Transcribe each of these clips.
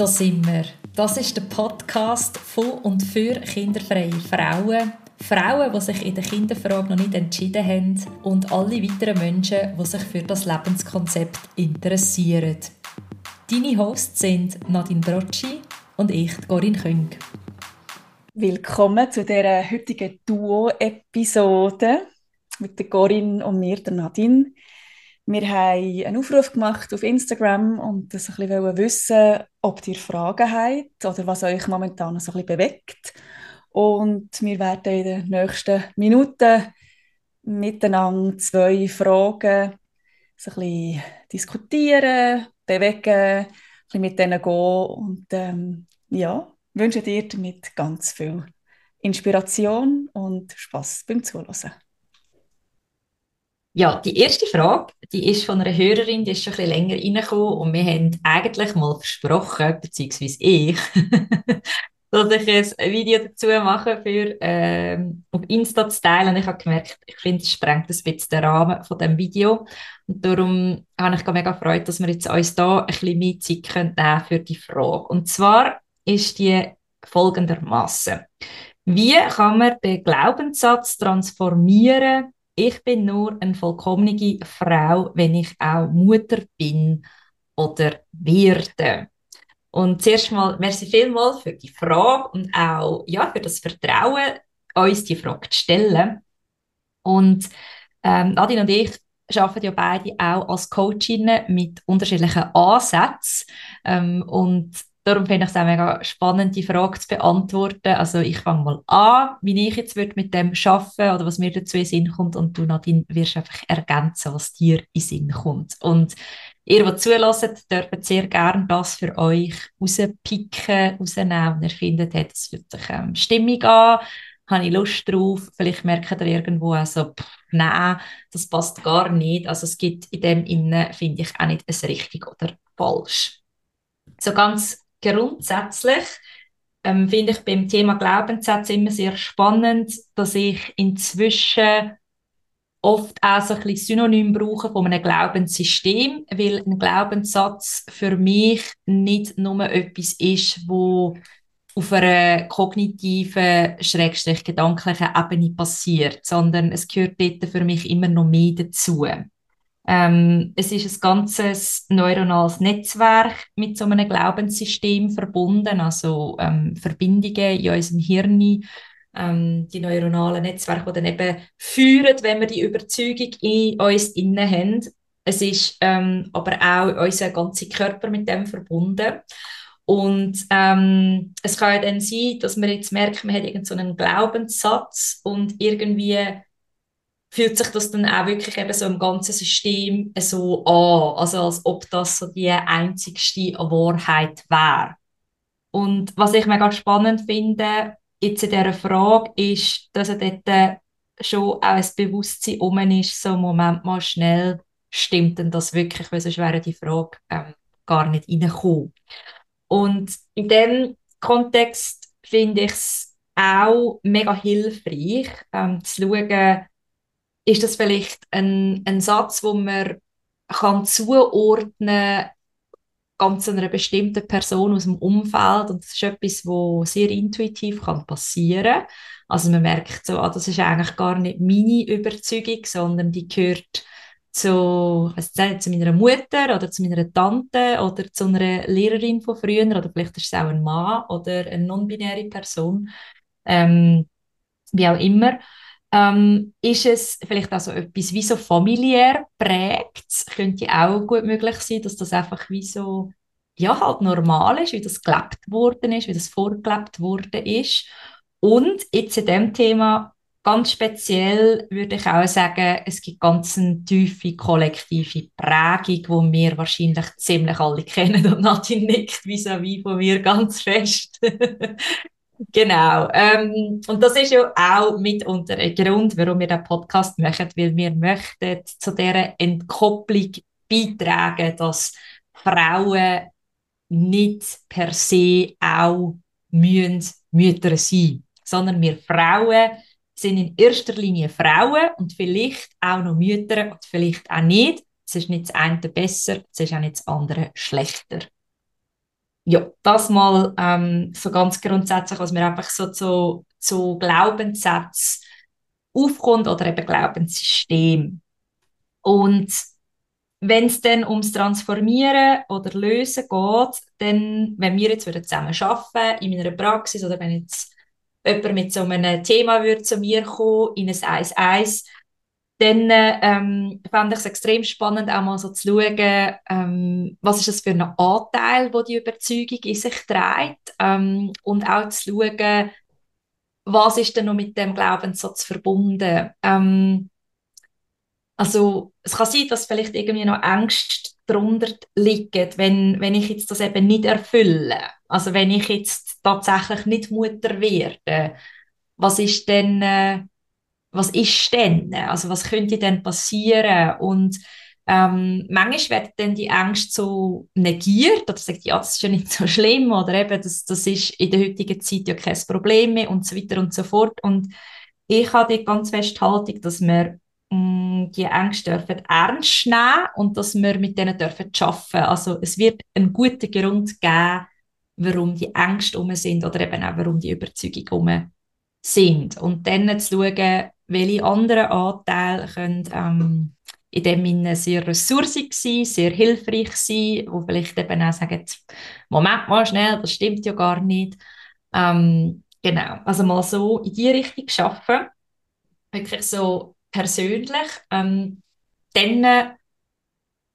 Da sind wir. Das ist der Podcast von und für kinderfreie Frauen. Frauen, die sich in der Kinderfrage noch nicht entschieden haben und alle weiteren Menschen, die sich für das Lebenskonzept interessieren. Deine Hosts sind Nadine Brocci und ich, Corinne Küng. Willkommen zu dieser heutigen Duo-Episode mit der Corinne und mir, der Nadine. Wir haben einen Aufruf gemacht auf Instagram und das ein bisschen wissen, ob ihr Fragen habt oder was euch momentan so ein bisschen bewegt. Und wir werden in den nächsten Minuten miteinander zwei Fragen so ein bisschen diskutieren, bewegen, ein bisschen mit denen gehen und ähm, ja, wünsche dir damit ganz viel Inspiration und Spaß beim Zuhören. Ja, die erste Frage, die ist von einer Hörerin, die ist schon ein bisschen länger reingekommen und wir haben eigentlich mal versprochen, beziehungsweise ich, dass ich ein Video dazu mache für ähm, auf Insta zu teilen. Und ich habe gemerkt, ich finde, es sprengt ein bisschen den Rahmen von dem Video. Und darum habe ich mega gefreut, dass wir jetzt uns da ein bisschen mehr Zeit können für die Frage. Und zwar ist die folgendermaßen: Wie kann man den Glaubenssatz transformieren, ich bin nur eine vollkommene Frau, wenn ich auch Mutter bin oder werde. Und zuerst mal, merci vielmals für die Frage und auch ja, für das Vertrauen, uns die Frage zu stellen. Und ähm, Nadine und ich arbeiten ja beide auch als Coachinnen mit unterschiedlichen Ansätzen. Ähm, und Darum finde ich es auch mega spannend, die Frage zu beantworten. Also ich fange mal an, wie ich jetzt würde mit dem arbeiten oder was mir dazu in Sinn kommt und du, Nadine, wirst einfach ergänzen, was dir in Sinn kommt. Und ihr, die zulässt, dürft sehr gerne das für euch rauspicken, rausnehmen und ihr findet, hey, das fühlt sich ähm, stimmig an, habe ich Lust drauf, vielleicht merkt ihr irgendwo auch so, pff, nein, das passt gar nicht. Also es gibt in dem Innen, finde ich, auch nicht ein richtig oder falsch. So ganz grundsätzlich ähm, finde ich beim Thema Glaubenssatz immer sehr spannend, dass ich inzwischen oft auch so ein bisschen Synonym brauche von einem Glaubenssystem, weil ein Glaubenssatz für mich nicht nur etwas ist, wo auf einer kognitiven, schrägstrich gedanklichen Ebene passiert, sondern es gehört dort für mich immer noch mehr dazu. Ähm, es ist ein ganzes neuronales Netzwerk mit so einem Glaubenssystem verbunden, also ähm, Verbindungen in unserem Hirn, ähm, die neuronalen Netzwerke, die dann eben führen, wenn wir die Überzeugung in uns innen haben. Es ist ähm, aber auch unser ganzer Körper mit dem verbunden. Und ähm, es kann ja dann sein, dass man jetzt merkt, man hat irgendeinen so Glaubenssatz und irgendwie fühlt sich das dann auch wirklich eben so im ganzen System so an, also als ob das so die einzigste Wahrheit wäre. Und was ich mega spannend finde, jetzt in dieser Frage, ist, dass er dort schon auch ein Bewusstsein um ist, so Moment mal schnell, stimmt denn das wirklich, weil sonst wäre die Frage ähm, gar nicht reingekommen. Und in dem Kontext finde ich es auch mega hilfreich, ähm, zu schauen, ist das vielleicht ein, ein Satz, wo man kann zuordnen ganz einer bestimmten Person aus dem Umfeld und das ist etwas, wo sehr intuitiv kann passieren. Also man merkt so, ah, das ist eigentlich gar nicht meine Überzeugung, sondern die gehört zu, also zu meiner Mutter oder zu meiner Tante oder zu einer Lehrerin von früher oder vielleicht ist es auch ein Mann oder eine non-binäre Person, ähm, wie auch immer. Ähm, ist es vielleicht also etwas wie so familiär prägt? Könnte auch gut möglich sein, dass das einfach wie so, ja, halt normal ist, wie das gelebt worden ist, wie das vorgelebt worden ist. Und jetzt in dem Thema ganz speziell würde ich auch sagen, es gibt ganz eine tiefe kollektive Prägung, die wir wahrscheinlich ziemlich alle kennen und Nadine nickt vis-à-vis von mir ganz fest. Genau. Ähm, und das ist ja auch mitunter ein Grund, warum wir den Podcast machen, weil wir möchten zu dieser Entkopplung beitragen, dass Frauen nicht per se auch müssen Mütter sein, sondern wir Frauen sind in erster Linie Frauen und vielleicht auch noch Mütter und vielleicht auch nicht. Es ist nicht das eine besser, es ist auch nicht das andere schlechter. Ja, das mal ähm, so ganz grundsätzlich, was mir einfach so zu, zu Glaubenssätzen aufkommt oder eben Glaubenssystem. Und wenn es dann ums Transformieren oder Lösen geht, dann, wenn wir jetzt zusammen arbeiten in meiner Praxis oder wenn jetzt jemand mit so einem Thema würde zu mir kommen, in ein 1-1, dann ähm, fand ich es extrem spannend, auch mal so zu schauen, ähm, was ist das für ein Anteil, wo die Überzeugung in sich trägt ähm, und auch zu schauen, was ist denn noch mit dem Glaubenssatz verbunden. Ähm, also es kann sein, dass vielleicht irgendwie noch Ängste darunter liegen, wenn, wenn ich jetzt das eben nicht erfülle. Also wenn ich jetzt tatsächlich nicht Mutter werde, was ist denn... Äh, was ist denn? Also was könnte denn passieren? Und ähm, manchmal werden dann die Ängste so negiert oder sagt, ja, das ist ja nicht so schlimm oder eben, das, das ist in der heutigen Zeit ja kein Problem mehr und so weiter und so fort. Und ich habe die ganz fest Haltung, dass wir mh, mm, die Ängste dürfen ernst nehmen und dass wir mit denen dürfen arbeiten. Also es wird einen guten Grund geben, warum die Ängste um sind oder eben auch warum die Überzeugung um sind. Und dann zu schauen, welche anderen Anteile können ähm, in dem Sinne sehr ressourcig sein, sehr hilfreich sein, wo vielleicht eben auch sagen, Moment mal schnell, das stimmt ja gar nicht. Ähm, genau, also mal so in die Richtung schaffen, wirklich so persönlich. Ähm, dann äh,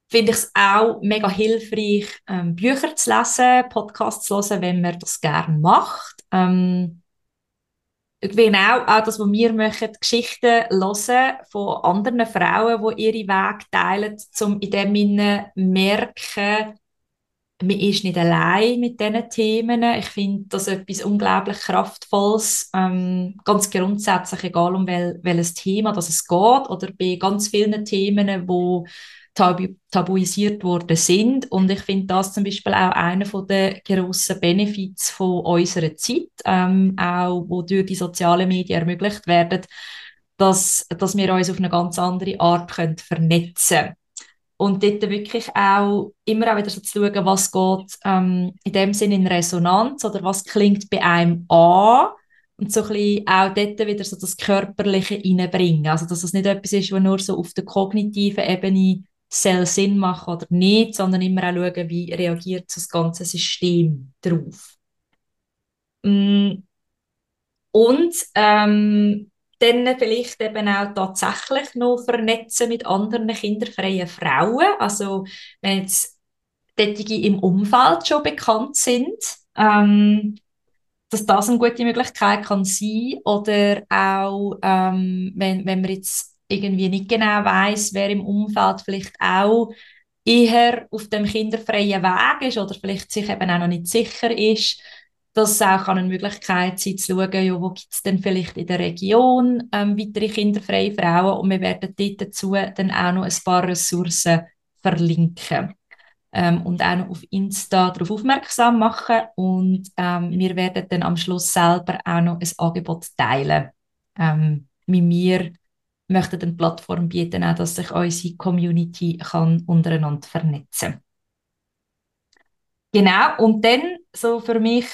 finde ich es auch mega hilfreich, ähm, Bücher zu lesen, Podcasts zu hören, wenn man das gerne macht. Ähm, genau auch das, was wir machen, Geschichten hören von anderen Frauen, die ihre Wege teilen, um in dem Sinne merken, man ist nicht allein mit diesen Themen. Ich finde das etwas unglaublich Kraftvolles, ähm, ganz grundsätzlich, egal um wel, welches Thema das es geht oder bei ganz vielen Themen, wo tabu tabuisiert worden sind. Und ich finde das zum Beispiel auch einer der grossen Benefits von unserer Zeit, ähm, auch wo durch die sozialen Medien ermöglicht werden, dass, dass wir uns auf eine ganz andere Art können vernetzen können. Und dort wirklich auch immer auch wieder so zu schauen, was geht ähm, in dem Sinne in Resonanz oder was klingt bei einem an und so ein bisschen auch dort wieder so das Körperliche reinbringen. Also, dass es nicht etwas ist, was nur so auf der kognitiven Ebene soll Sinn machen oder nicht, sondern immer auch schauen, wie reagiert das ganze System darauf. Mm. Und ähm, dann vielleicht eben auch tatsächlich noch vernetzen mit anderen kinderfreien Frauen. Also wenn jetzt Tätige im Umfeld schon bekannt sind, ähm, dass das eine gute Möglichkeit kann sein oder auch ähm, wenn, wenn man jetzt irgendwie nicht genau weiß, wer im Umfeld vielleicht auch eher auf dem kinderfreien Weg ist oder vielleicht sich eben auch noch nicht sicher ist, dass es auch eine Möglichkeit sein zu schauen, ja, wo gibt es denn vielleicht in der Region ähm, weitere kinderfreie Frauen? Und wir werden dort dazu dann auch noch ein paar Ressourcen verlinken ähm, und auch noch auf Insta darauf aufmerksam machen. Und ähm, wir werden dann am Schluss selber auch noch ein Angebot teilen, ähm, wie wir möchten eine Plattform bieten, auch, dass sich unsere Community kann untereinander vernetzen. Genau, und dann so für mich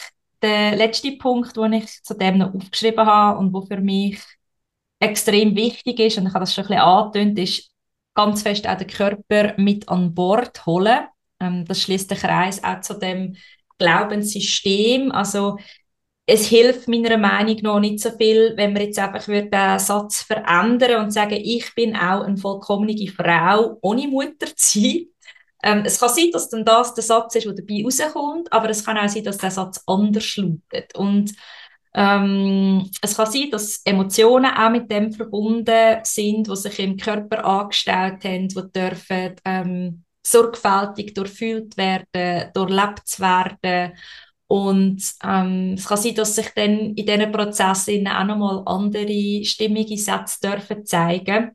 der letzte Punkt, den ich zu dem noch aufgeschrieben habe und wo für mich extrem wichtig ist, und ich habe das schon ein bisschen angetönt, ist ganz fest auch den Körper mit an Bord holen. Ähm, das schließt den Kreis auch zu dem Glaubenssystem. Also es hilft meiner Meinung nach nicht so viel, wenn man jetzt einfach den Satz verändern und sagen, ich bin auch eine vollkommene Frau ohne Mutter zu sein. Ähm, es kann sein, dass dann das der Satz ist, der dabei rauskommt, aber es kann auch sein, dass der Satz anders lautet. Und ähm, es kann sein, dass Emotionen auch mit dem verbunden sind, die sich im Körper angestellt haben, die dürfen ähm, sorgfältig durchfühlt werden, durchlebt werden und ähm, es kann sein, dass sich dann in diesen Prozessen auch nochmal andere stimmige Sätze dürfen zeigen.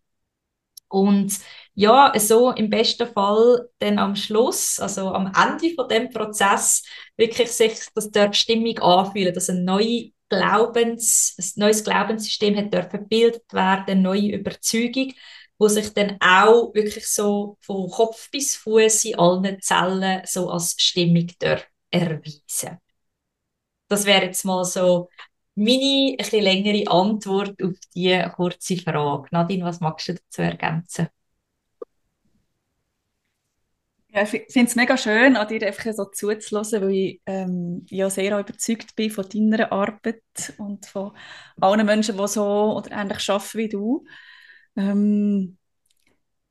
Und ja, so im besten Fall dann am Schluss, also am Ende von dem Prozess, wirklich sich das dort stimmig anfühlen, dass ein neue Glaubens, ein neues Glaubenssystem hat dürfen gebildet werden, eine neue Überzeugung, wo sich dann auch wirklich so von Kopf bis Fuß in allen Zellen so als stimmig dürfen erweisen? Das wäre jetzt mal so meine ein längere Antwort auf diese kurze Frage. Nadine, was magst du dazu ergänzen? Ja, ich finde es mega schön, an dir einfach so zuzuhören, weil ich ähm, ja sehr überzeugt bin von deiner Arbeit und von allen Menschen, die so oder ähnlich arbeiten wie du. Ähm,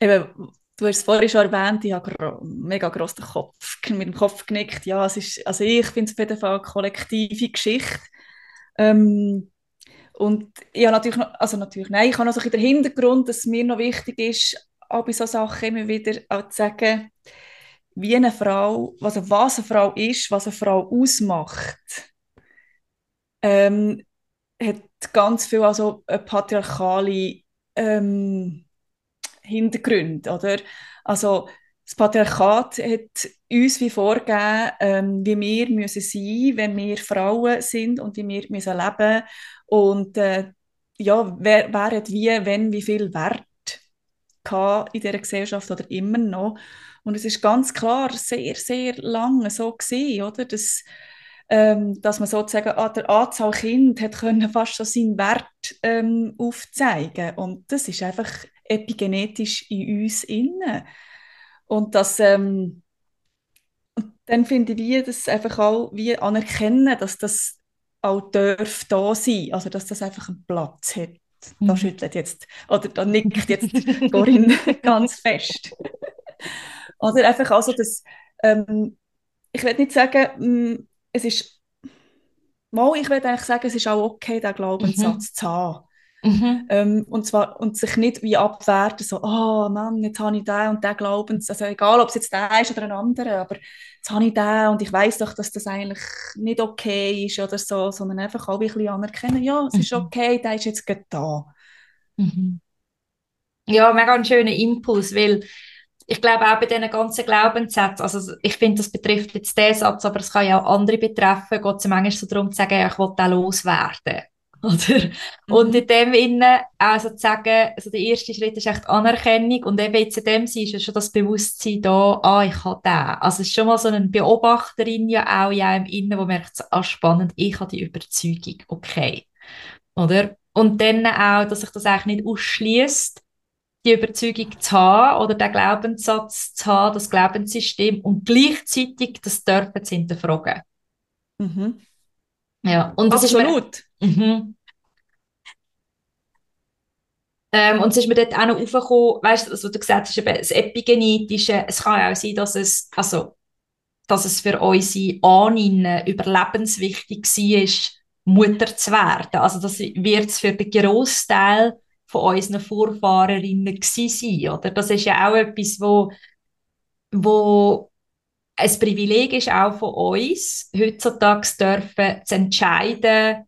eben, du hast es vorhin schon erwähnt, ich habe gro mega grossen Kopf, mit dem Kopf genickt. Ja, es ist, also ich finde es auf jeden Fall eine kollektive Geschichte. Ähm, und ja, natürlich, noch, also natürlich, nein, ich habe noch so den Hintergrund, dass mir noch wichtig ist, auch bei solchen Sachen immer wieder auch zu sagen, wie eine Frau, also was eine Frau ist, was eine Frau ausmacht, ähm, hat ganz viel also eine patriarchale ähm, Hintergründe, oder? Also das Patriarchat hat uns wie vorgegeben, ähm, wie wir müssen sein, wenn wir Frauen sind und wie wir müssen leben und äh, ja, wer, wer hat wie, wenn, wie viel Wert in dieser Gesellschaft oder immer noch. Und es ist ganz klar sehr, sehr lange so gewesen, oder? Dass, ähm, dass man sozusagen an der Anzahl Kind hat können fast so seinen Wert ähm, aufzeigen und das ist einfach epigenetisch in uns inne und das ähm, dann finde ich das einfach auch wie anerkennen, dass das auch darf da sein, also dass das einfach einen Platz hat. Da mhm. schüttelt jetzt oder da nickt jetzt Corinne ganz fest. Oder einfach also das, ähm, ich will nicht sagen, mm, es ist, mal, ich will eigentlich sagen, es ist auch okay, den Glaubenssatz mhm. zu haben. Mhm. Ähm, und zwar und sich nicht wie abwerten, so, oh Mann, jetzt habe ich den und den Glaubenssatz, also egal, ob es jetzt der ist oder ein anderer, aber jetzt habe ich den und ich weiß doch, dass das eigentlich nicht okay ist oder so, sondern einfach auch ein bisschen anerkennen, ja, es mhm. ist okay, der ist jetzt gerade da. Mhm. Ja, mega ein schöner Impuls, weil ich glaube auch bei diesen ganzen Glaubenssätzen, also ich finde, das betrifft jetzt den Satz, aber es kann ja auch andere betreffen, geht es manchmal so darum zu sagen, ja, ich will den loswerden. Oder? Mhm. Und in dem Innen also zu sagen, also der erste Schritt ist echt Anerkennung und eben jetzt in dem Sinne ist schon das Bewusstsein da, ah, ich habe den. Also es ist schon mal so eine Beobachterin ja auch ja im Innen, wo merkt, ah, spannend, ich habe die Überzeugung, okay. Oder? Und dann auch, dass sich das eigentlich nicht ausschließt, die Überzeugung zu haben oder den Glaubenssatz zu haben, das Glaubenssystem und gleichzeitig das dürfen zu hinterfragen. Mhm. Ja, und das Absolut. Mhm. ähm, und es ist mir dort auch noch aufgekommen, weißt du, was du gesagt hast, das Epigenetische, es kann auch sein, dass es, also, dass es für unsere Ahnen überlebenswichtig war, Mutter zu werden. Also das wird es für den Großteil von unseren Vorfahrerinnen sein, oder? Das ist ja auch etwas, wo, wo ein Privileg ist auch von uns, heutzutage dürfen zu entscheiden,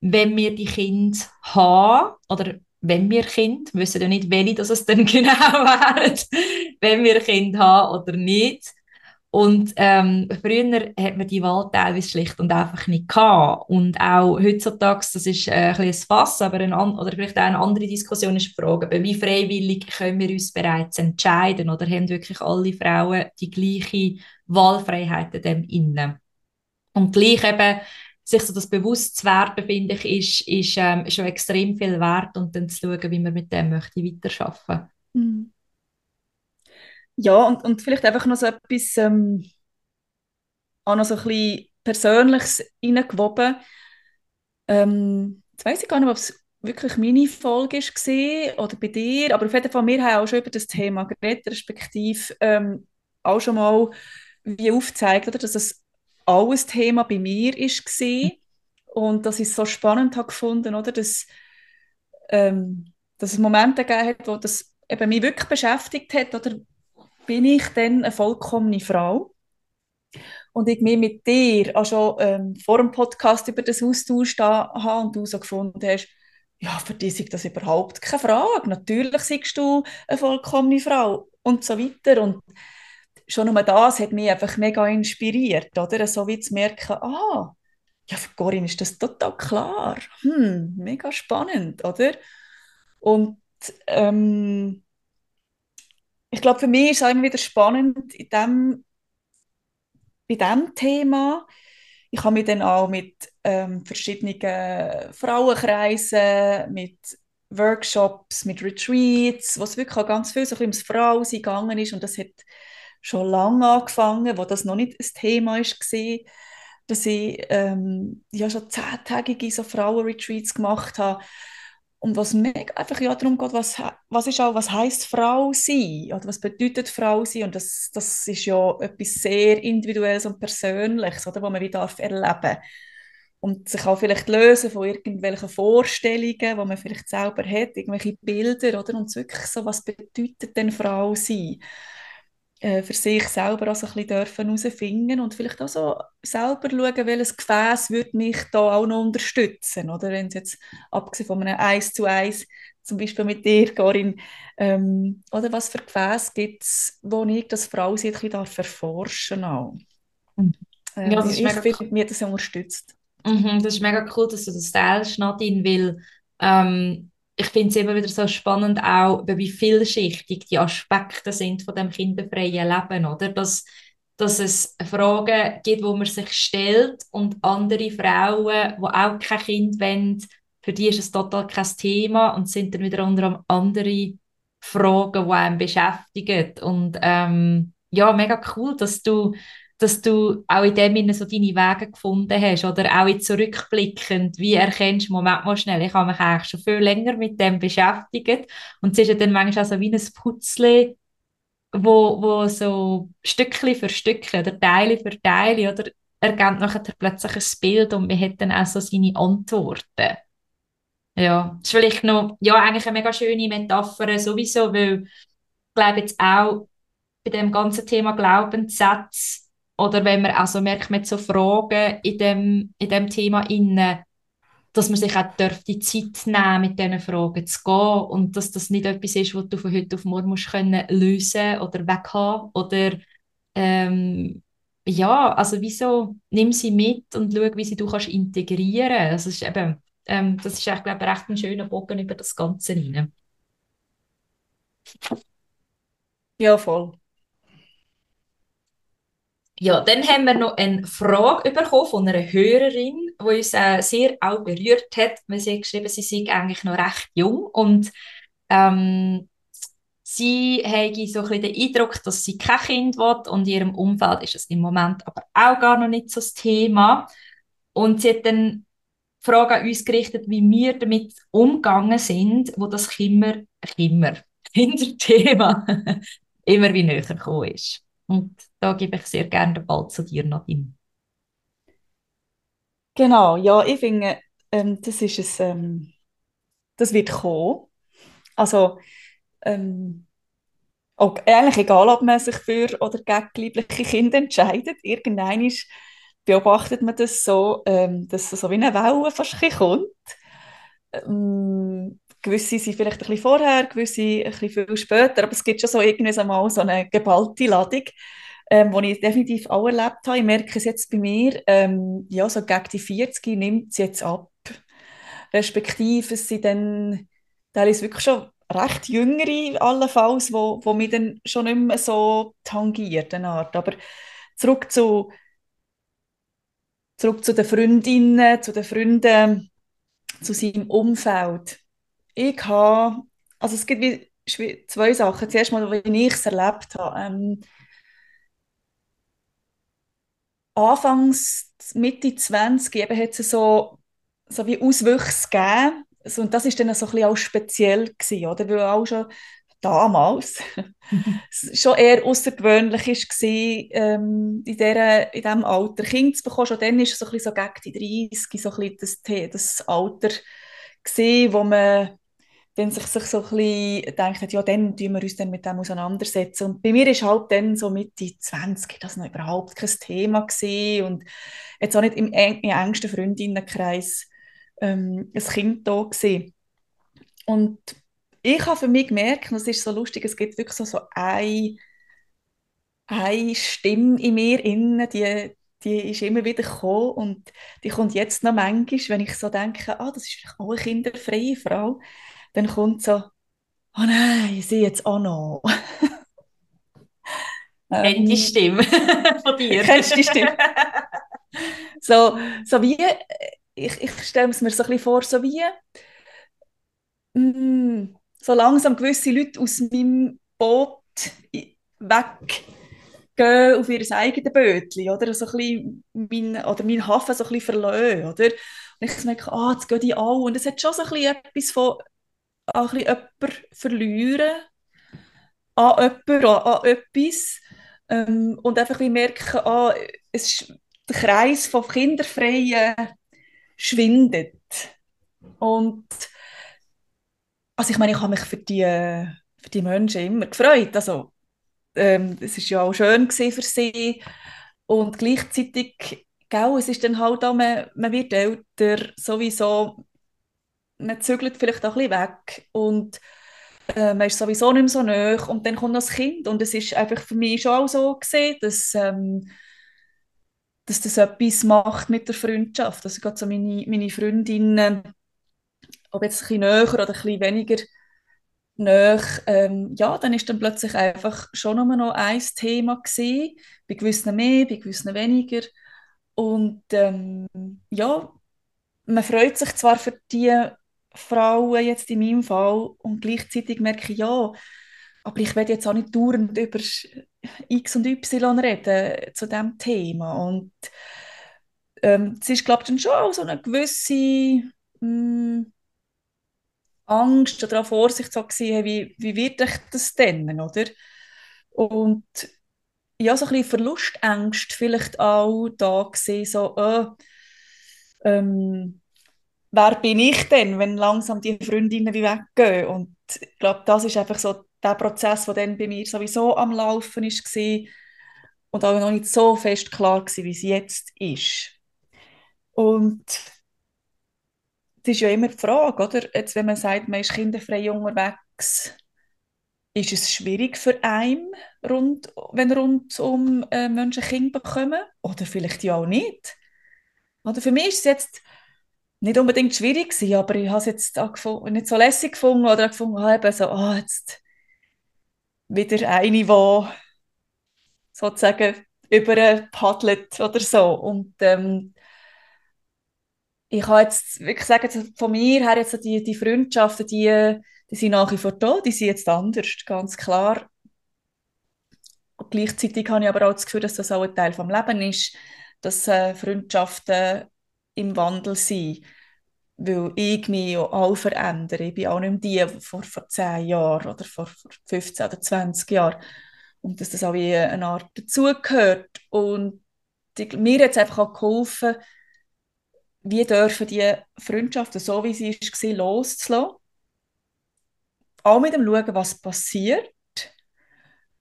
wenn wir die Kinder haben, oder wenn wir Kind, wissen ja nicht, welche das es dann genau wären, wenn wir Kind haben oder nicht. Und ähm, früher hat man die Wahl teilweise schlicht und einfach nicht gehabt. Und auch heutzutage, das ist äh, ein, ein Fass, aber ein, oder vielleicht auch eine andere Diskussion ist die Frage, wie freiwillig können wir uns bereits entscheiden oder haben wirklich alle Frauen die gleiche Wahlfreiheit in dem Innen? Und gleich eben, sich so das bewusst zu werden, finde ich, ist, ist ähm, schon extrem viel wert und dann zu schauen, wie man mit dem möchte weiterarbeiten möchte. Mhm. Ja, und, und vielleicht einfach noch so etwas, ähm, auch noch so ein bisschen Persönliches reingewoben. Ähm, jetzt weiss ich gar nicht, ob es wirklich meine Folge war oder bei dir, aber auf jeden Fall, wir haben auch schon über das Thema geredet, respektive ähm, auch schon mal wie aufgezeigt, oder, dass es auch ein Thema bei mir war und dass ich es so spannend habe gefunden, oder, dass, ähm, dass es Momente gegeben hat, wo das eben mich wirklich beschäftigt hat, oder bin ich dann eine vollkommene Frau. Und ich mich mit dir auch schon ähm, vor dem Podcast über das Austausch da habe und du so gefunden hast, ja, für dich ist das überhaupt keine Frage. Natürlich siehst du eine vollkommene Frau und so weiter. Und schon nur das hat mich einfach mega inspiriert, oder? So wie zu merken, ah, ja, für Corinne ist das total klar. Hm, mega spannend, oder? Und ähm, ich glaube, für mich ist es auch immer wieder spannend, in dem bei diesem Thema. Ich habe mich dann auch mit ähm, verschiedenen Frauenkreisen, mit Workshops, mit Retreats, wo es wirklich auch ganz viel so ums Frausein gegangen ist und das hat schon lange angefangen, wo das noch nicht ein Thema war, dass ich ähm, ja schon zehntägige so Frauenretreats gemacht habe und was mir einfach ja darum geht, was, was ist auch, was heißt Frau sein oder was bedeutet Frau sein und das, das ist ja etwas sehr individuelles und persönliches, oder, was man erleben darf und sich auch vielleicht lösen von irgendwelchen Vorstellungen, die man vielleicht selber hat, irgendwelche Bilder, oder? Und wirklich so, was bedeutet denn Frau sein? Äh, für sich selber also ein bisschen dürfen herausfinden und vielleicht auch so selber schauen, welches Gefäß würde mich da auch noch unterstützen, oder? Wenn es jetzt, abgesehen von einem Eis zu Eis, zum Beispiel mit dir, Corinne, ähm, oder was für Gefäß gibt es, wo ich das Frau sein ein bisschen erforschen darf. Mhm. Ähm, ja, das ich finde, mir das unterstützt. Mhm, das ist mega cool, dass du das teilst, Nadine, weil ähm, ich finde es immer wieder so spannend, auch wie vielschichtig die Aspekte sind von dem kinderfreien Leben, oder? Dass, dass es Fragen gibt, wo man sich stellt und andere Frauen, die auch kein Kind wollen, für die ist es total kein Thema und sind dann wieder unter andere Fragen, die einen beschäftigen. Und ähm, ja, mega cool, dass du dass du auch in dem Sinne so deine Wege gefunden hast oder? Auch in zurückblickend, wie erkennst du, Moment mal schnell, ich habe mich eigentlich schon viel länger mit dem beschäftigt. Und es ist ja dann manchmal auch so wie ein Putzle, wo, wo so Stückchen für Stückchen oder Teile für Teile oder? Er gibt nachher plötzlich ein Bild und man hat dann auch so seine Antworten. Ja, das ist vielleicht noch, ja, eigentlich eine mega schöne Metapher sowieso, weil ich glaube jetzt auch bei dem ganzen Thema Glaubenssätze oder wenn man also merkt, man so Fragen in dem, in dem Thema inne, dass man sich auch darf, die Zeit nehmen mit diesen Fragen zu gehen und dass das nicht etwas ist, was du von heute auf morgen musst können lösen oder weghaben oder ähm, ja, also wieso nimm sie mit und schau, wie sie du kannst integrieren. Das ist eben, ähm, das ist ich glaube recht ein schöner Bogen über das Ganze rein. Ja, voll. Ja, dann haben wir noch eine Frage bekommen von einer Hörerin, die uns äh, sehr auch berührt hat. Wir haben geschrieben, sie sei eigentlich noch recht jung und ähm, sie habe so ein bisschen den Eindruck, dass sie kein Kind will und in ihrem Umfeld ist es im Moment aber auch gar noch nicht so das Thema. Und sie hat dann die Frage an uns gerichtet, wie wir damit umgegangen sind, wo das Kimmer, Kimmer, Kinderthema immer wie näher gekommen ist. Und da gebe ich sehr gerne den Ball zu dir, Nadine. Genau, ja, ich finde, ähm, das ist ein, ähm, das wird kommen. Also, ähm, auch, eigentlich egal, ob man sich für oder gegen liebliche Kinder entscheidet, irgendwann beobachtet man das so, ähm, dass so wie eine Welle fast kommt. Ähm, gewisse sind vielleicht ein bisschen vorher, gewisse ein bisschen viel später, aber es gibt schon so irgendwie mal so eine geballte Ladung, ähm, die ich definitiv auch erlebt habe. Ich merke es jetzt bei mir, ähm, ja, so gegen die 40 nimmt es jetzt ab. Respektive es sind dann teilweise wirklich schon recht jüngere allenfalls, wo, wo mich dann schon nicht mehr so tangiert, eine Art. Aber zurück zu, zurück zu den Freundinnen, zu den Freunden, zu seinem Umfeld ich habe, also es gibt wie zwei Sachen. Zuerst mal, wie ich es erlebt habe. Ähm, Anfangs, Mitte 20, eben hat es so, so wie Auswüchse gegeben. Also, und das ist dann so ein bisschen auch speziell gewesen, oder? Weil auch schon damals schon eher außergewöhnlich war, ähm, in, diesem Alter Kind zu bekommen. Schon dann ist es so, ein bisschen so gegen die 30, so ein bisschen das, das Alter gewesen, wo man dann sich, sich so ein bisschen denkt, ja, dann tun wir uns dann mit dem auseinandersetzen. Und bei mir ist halt dann so Mitte 20 das noch überhaupt kein Thema gewesen und jetzt auch nicht im, eng, im engsten Freundinnenkreis ähm, ein Kind da gewesen. Und ich habe für mich gemerkt, und es ist so lustig, es gibt wirklich so, so eine, eine Stimme in mir innen, die, die ist immer wieder gekommen und die kommt jetzt noch manchmal, wenn ich so denke, ah, das ist vielleicht auch eine kinderfreie Frau, dann kommt so, oh nein, sie jetzt auch noch. Ähm, die Stimme von dir? Kennst die Stimme? so, so wie, ich, ich stelle es mir so ein bisschen vor, so wie, mm, so langsam gewisse Leute aus meinem Boot weggehen auf ihr eigenes Bötchen, oder? So ein bisschen mein, oder mein Hafen so ein bisschen verlassen, oder? Und ich merke, ah, jetzt gehen die alle. Und es hat schon so ein bisschen etwas von, ein bisschen jemanden verlieren, an jemanden, an, an etwas. Ähm, und einfach wie merken, ah, es ist, der Kreis von Kinderfreien schwindet. Und also ich meine, ich habe mich für die, für die Menschen immer gefreut. Also, ähm, es ist ja auch schön für sie. Und gleichzeitig, gell, es ist dann halt auch, man, man wird älter, sowieso, man zügelt vielleicht auch ein bisschen weg. Und äh, man ist sowieso nicht mehr so nahe. Und dann kommt das Kind. Und es ist einfach für mich schon auch so gesehen, dass, ähm, dass das etwas macht mit der Freundschaft. Also gerade so meine, meine Freundinnen, ob jetzt ein bisschen näher oder ein bisschen weniger näher, ähm, ja, dann ist dann plötzlich einfach schon nur noch ein Thema gewesen, bei gewissen mehr, bei gewissen weniger. Und ähm, ja, man freut sich zwar für die Frauen jetzt in meinem Fall und gleichzeitig merke ich, ja, aber ich werde jetzt auch nicht dauernd über X und Y reden zu diesem Thema. Und ähm, es ist, glaube ich, schon auch so eine gewisse mh, hm, Angst oder auch Vorsicht so gewesen, wie, wie wird ich das denn, oder? Und ja, so ein bisschen Verlustängst vielleicht auch da gesehen, so, äh, ähm, wer bin ich denn, wenn langsam die Freundinnen wie weggehen? Und ich glaube, das ist einfach so der Prozess, der dann bei mir sowieso am Laufen war und auch noch nicht so fest klar war, wie es jetzt ist. Und das ist ja immer die Frage, oder? Jetzt, wenn man sagt, man ist kinderfrei unterwegs, ist es schwierig für einen, rund, wenn rundum äh, Menschen Kinder bekommen? Oder vielleicht ja auch nicht? Oder für mich ist es jetzt nicht unbedingt schwierig gewesen, aber ich habe es jetzt nicht so lässig gefunden oder gefunden, ah, eben so, ah, jetzt wieder eine, die sozusagen überpaddelt oder so. Und ähm, ich habe jetzt wirklich sagen, von mir her jetzt die, die Freundschaften, die, die sind nach wie vor da, die sind jetzt anders, ganz klar. Und gleichzeitig habe ich aber auch das Gefühl, dass das auch ein Teil vom Leben ist, dass äh, Freundschaften im Wandel sind, weil ich mich ja auch verändere. Ich bin auch nicht mehr die vor, vor 10 Jahren oder vor, vor 15 oder 20 Jahren. Und dass das auch wie eine Art dazugehört. Und die, mir hat es einfach auch geholfen, wie dürfen die Freundschaften, so wie sie war, loszulassen. Auch mit dem Schauen, was passiert.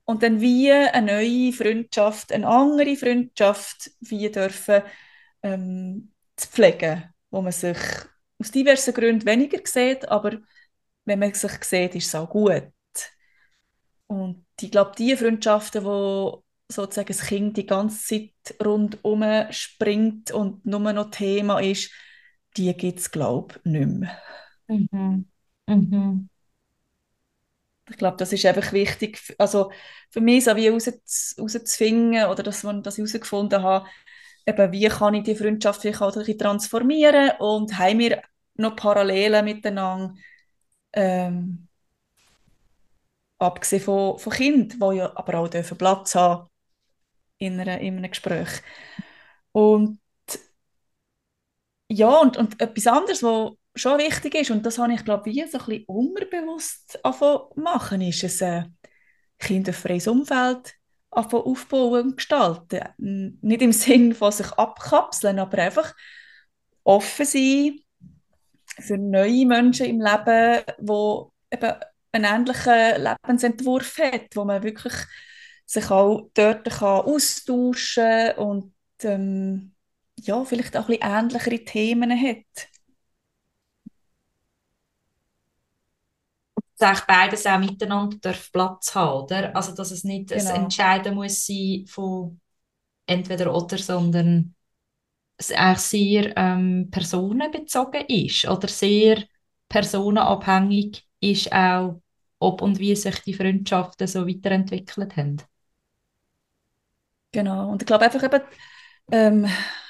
Und dann wie eine neue Freundschaft, eine andere Freundschaft, wie dürfen ähm, zu pflegen, wo man sich aus diversen Gründen weniger sieht, aber wenn man sich sieht, ist es auch gut. Und ich glaube, die Freundschaften, wo sozusagen das Kind die ganze Zeit rundum springt und nur noch Thema ist, die gibt es, glaube ich, nicht mehr. Mhm. Mhm. Ich glaube, das ist einfach wichtig, also für mich so wie herauszufinden oder dass, man, dass ich herausgefunden habe, eben, wie kann ich die Freundschaft vielleicht auch transformieren? Und haben wir noch Parallelen miteinander, ähm, abgesehen von, von Kindern, die ja aber auch dürfen Platz haben in, einer, in einem Gespräch. Und ja, und, und etwas anderes, was schon wichtig ist, und das habe ich, glaube ich, so ein bisschen unbewusst machen, ist ein äh, kinderfreies Umfeld aufbauen und gestalten. Nicht im Sinn von sich abkapseln, aber einfach offen sein für neue Menschen im Leben, wo eben einen ähnlichen Lebensentwurf hat, wo man wirklich sich auch dort kann austauschen und ähm, ja, vielleicht auch ein bisschen ähnlichere Themen hat. Dass beides auch miteinander darf Platz haben, oder? Also, dass es nicht genau. ein Entscheiden muss sein von entweder oder, sondern es eigentlich sehr ähm, personenbezogen ist oder sehr personenabhängig ist auch, ob und wie sich die Freundschaften so weiterentwickelt haben. Genau. Und ich glaube einfach eben, ähm,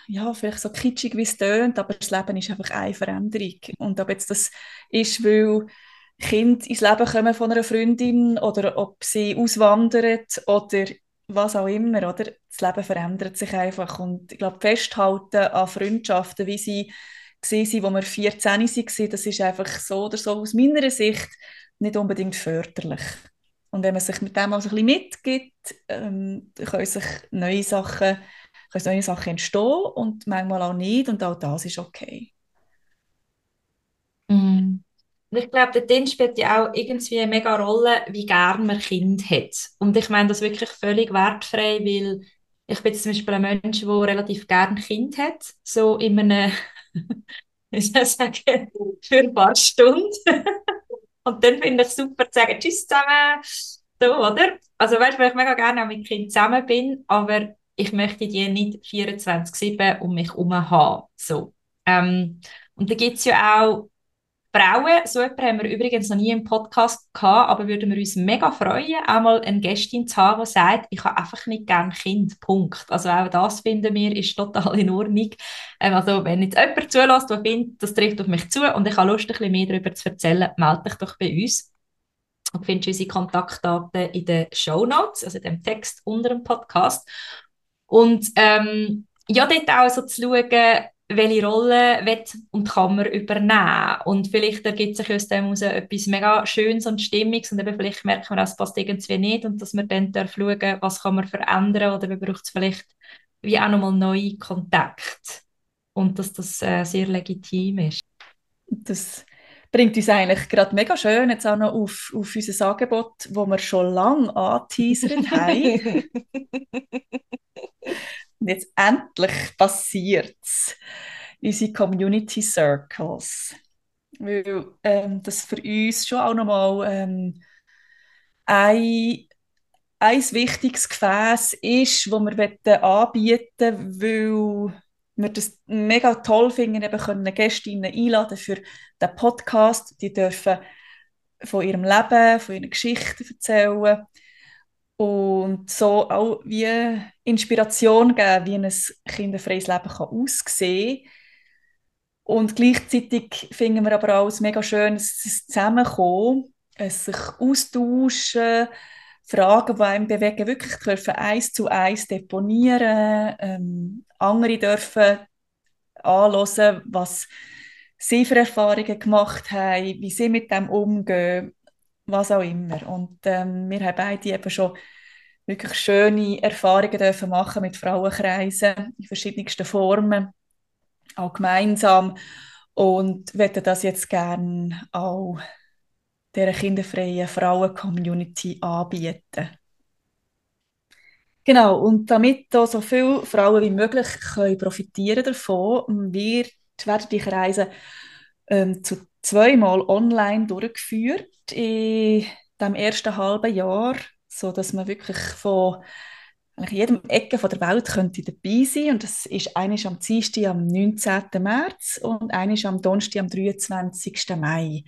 ja, vielleicht so kitschig, wie es tönt, aber das Leben ist einfach eine Veränderung. Und ob jetzt das ist, weil Kind ins Leben kommen von einer Freundin oder ob sie auswandert oder was auch immer, oder? Das Leben verändert sich einfach. Und ich glaube, festhalten an Freundschaften, wie sie waren, wo wir 14 waren, das ist einfach so oder so aus meiner Sicht nicht unbedingt förderlich. Und wenn man sich mit dem also ein bisschen mitgibt, ähm, können sich neue Sachen, können neue Sachen entstehen und manchmal auch nicht und auch das ist okay. Und ich glaube, dort spielt ja auch irgendwie eine mega Rolle, wie gern man Kind hat. Und ich meine das wirklich völlig wertfrei, weil ich bin zum Beispiel ein Mensch, der relativ gern Kind hat, so in einem, ich sagen, für ein paar Stunden. Und dann finde ich super zu sagen, tschüss zusammen, so, oder? Also weißt du, weil ich mega gerne auch mit Kind zusammen bin, aber ich möchte die nicht 24-7 um mich herum haben. So. Ähm, und da gibt es ja auch Frauen, so jemanden haben wir übrigens noch nie im Podcast gehabt, aber würden wir uns mega freuen, einmal eine Gästin zu haben, die sagt, ich habe einfach nicht gerne Kind, Punkt. Also auch das finden wir ist total in Ordnung. Ähm, also wenn jetzt jemand zulässt, der findet, das trifft auf mich zu und ich habe Lust, ein bisschen mehr darüber zu erzählen, melde dich doch bei uns. Du findest unsere Kontaktdaten in den Show Notes, also in dem Text unter dem Podcast. Und ähm, ja, dort auch so zu schauen, welche Rolle will und kann man übernehmen. Und vielleicht ergibt sich aus dem heraus etwas mega Schönes und Stimmiges und eben vielleicht merkt man, es passt irgendwie nicht und dass man dann darf schauen was kann man verändern oder braucht es vielleicht wie auch nochmal neue Kontakte. Und dass das äh, sehr legitim ist. Das bringt uns eigentlich gerade mega schön jetzt auch noch auf, auf unser Angebot, wo wir schon lange angeteasert haben. Und jetzt endlich passiert es. Unsere Community Circles. Weil ähm, das für uns schon auch nochmal ähm, ein, ein wichtiges Gefäß ist, das wir anbieten weil wir das mega toll finden, eben können Gästinnen einladen für den Podcast. Die dürfen von ihrem Leben, von ihren Geschichten erzählen und so auch wie Inspiration geben, wie ein kinderfreies Leben kann aussehen kann. Und gleichzeitig finden wir aber auch es mega schön, es Zusammenkommen, es sich austauschen, Fragen, die einem bewegen, wirklich dürfen eins zu eins deponieren, ähm, andere dürfen anhören, was sie für Erfahrungen gemacht haben, wie sie mit dem umgehen was auch immer. Und ähm, wir haben beide eben schon wirklich schöne Erfahrungen dürfen machen mit Frauenkreisen in verschiedensten Formen, auch gemeinsam. Und möchte das jetzt gerne auch der kinderfreien Frauen-Community anbieten. Genau, und damit da so viele Frauen wie möglich können profitieren davon, wird, werden die Kreise ähm, zu zweimal online durchgeführt in dem ersten halben Jahr, so dass man wirklich von eigentlich jedem Ecke von der Welt könnte dabei sein und das ist eines am Dienstag am 19. März und eines am Donnerstag am 23. Mai.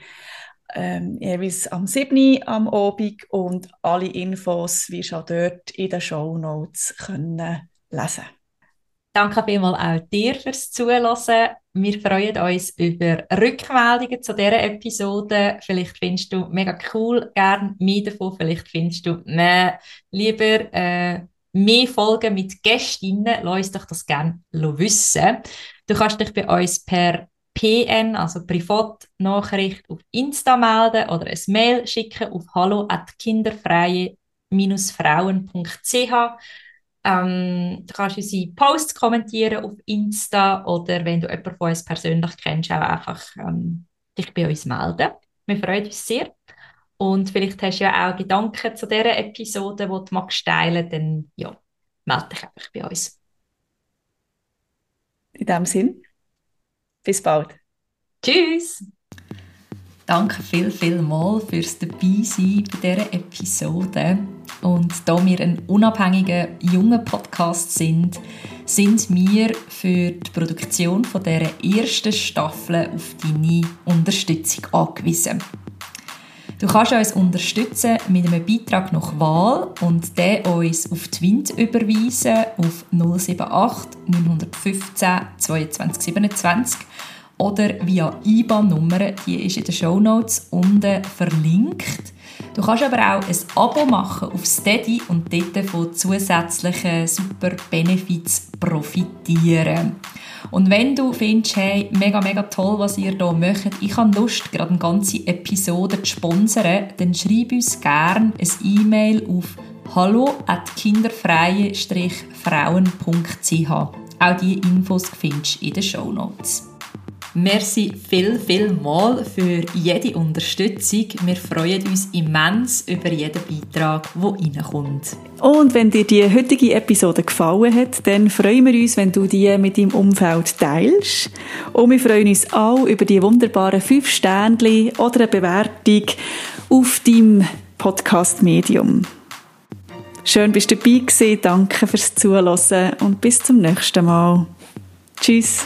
Ähm, jeweils am 7. am Abend und alle Infos wirst du auch dort in den Show Notes können lesen Danke vielmals auch dir fürs Zuhören. Wir freuen uns über Rückmeldungen zu dieser Episode. Vielleicht findest du mega cool, gern mehr davon. Vielleicht findest du, ne, lieber äh, mehr Folgen mit Gästinnen. Lass uns doch das gerne wissen. Du kannst dich bei uns per PN, also Privatnachricht auf Insta melden oder ein Mail schicken auf hallo at kinderfreie-frauen.ch ähm, du kannst unsere Posts kommentieren auf Insta oder wenn du jemanden von uns persönlich kennst, auch einfach ähm, dich bei uns melden. Wir freuen uns sehr. Und vielleicht hast du ja auch Gedanken zu dieser Episode, die du magst teilen, dann ja, melde dich einfach bei uns. In diesem Sinn, bis bald. Tschüss! Danke viel, viel mal fürs Dabeisein bei dieser Episode. Und da wir ein unabhängiger, junger Podcast sind, sind wir für die Produktion von dieser ersten Staffel auf deine Unterstützung angewiesen. Du kannst uns unterstützen mit einem Beitrag nach Wahl und den uns auf Twint überweisen auf 078 915 22 27 oder via IBAN-Nummer, die ist in den Show Notes unten verlinkt. Du kannst aber auch ein Abo machen auf Steady und dort von zusätzlichen super Benefits profitieren. Und wenn du findest, hey, mega, mega toll, was ihr hier macht, ich habe Lust, gerade eine ganze Episode zu sponsern, dann schreib uns gerne ein E-Mail auf hallo at kinderfreie-frauen.ch. Auch diese Infos findest du in den Show Notes. Merci viel, viel mal für jede Unterstützung. Wir freuen uns immens über jeden Beitrag, der reinkommt. Und wenn dir die heutige Episode gefallen hat, dann freuen wir uns, wenn du die mit deinem Umfeld teilst. Und wir freuen uns auch über die wunderbaren 5 Sternchen oder eine Bewertung auf deinem Podcast-Medium. Schön, bist du dabei gewesen. Danke fürs Zuhören und bis zum nächsten Mal. Tschüss.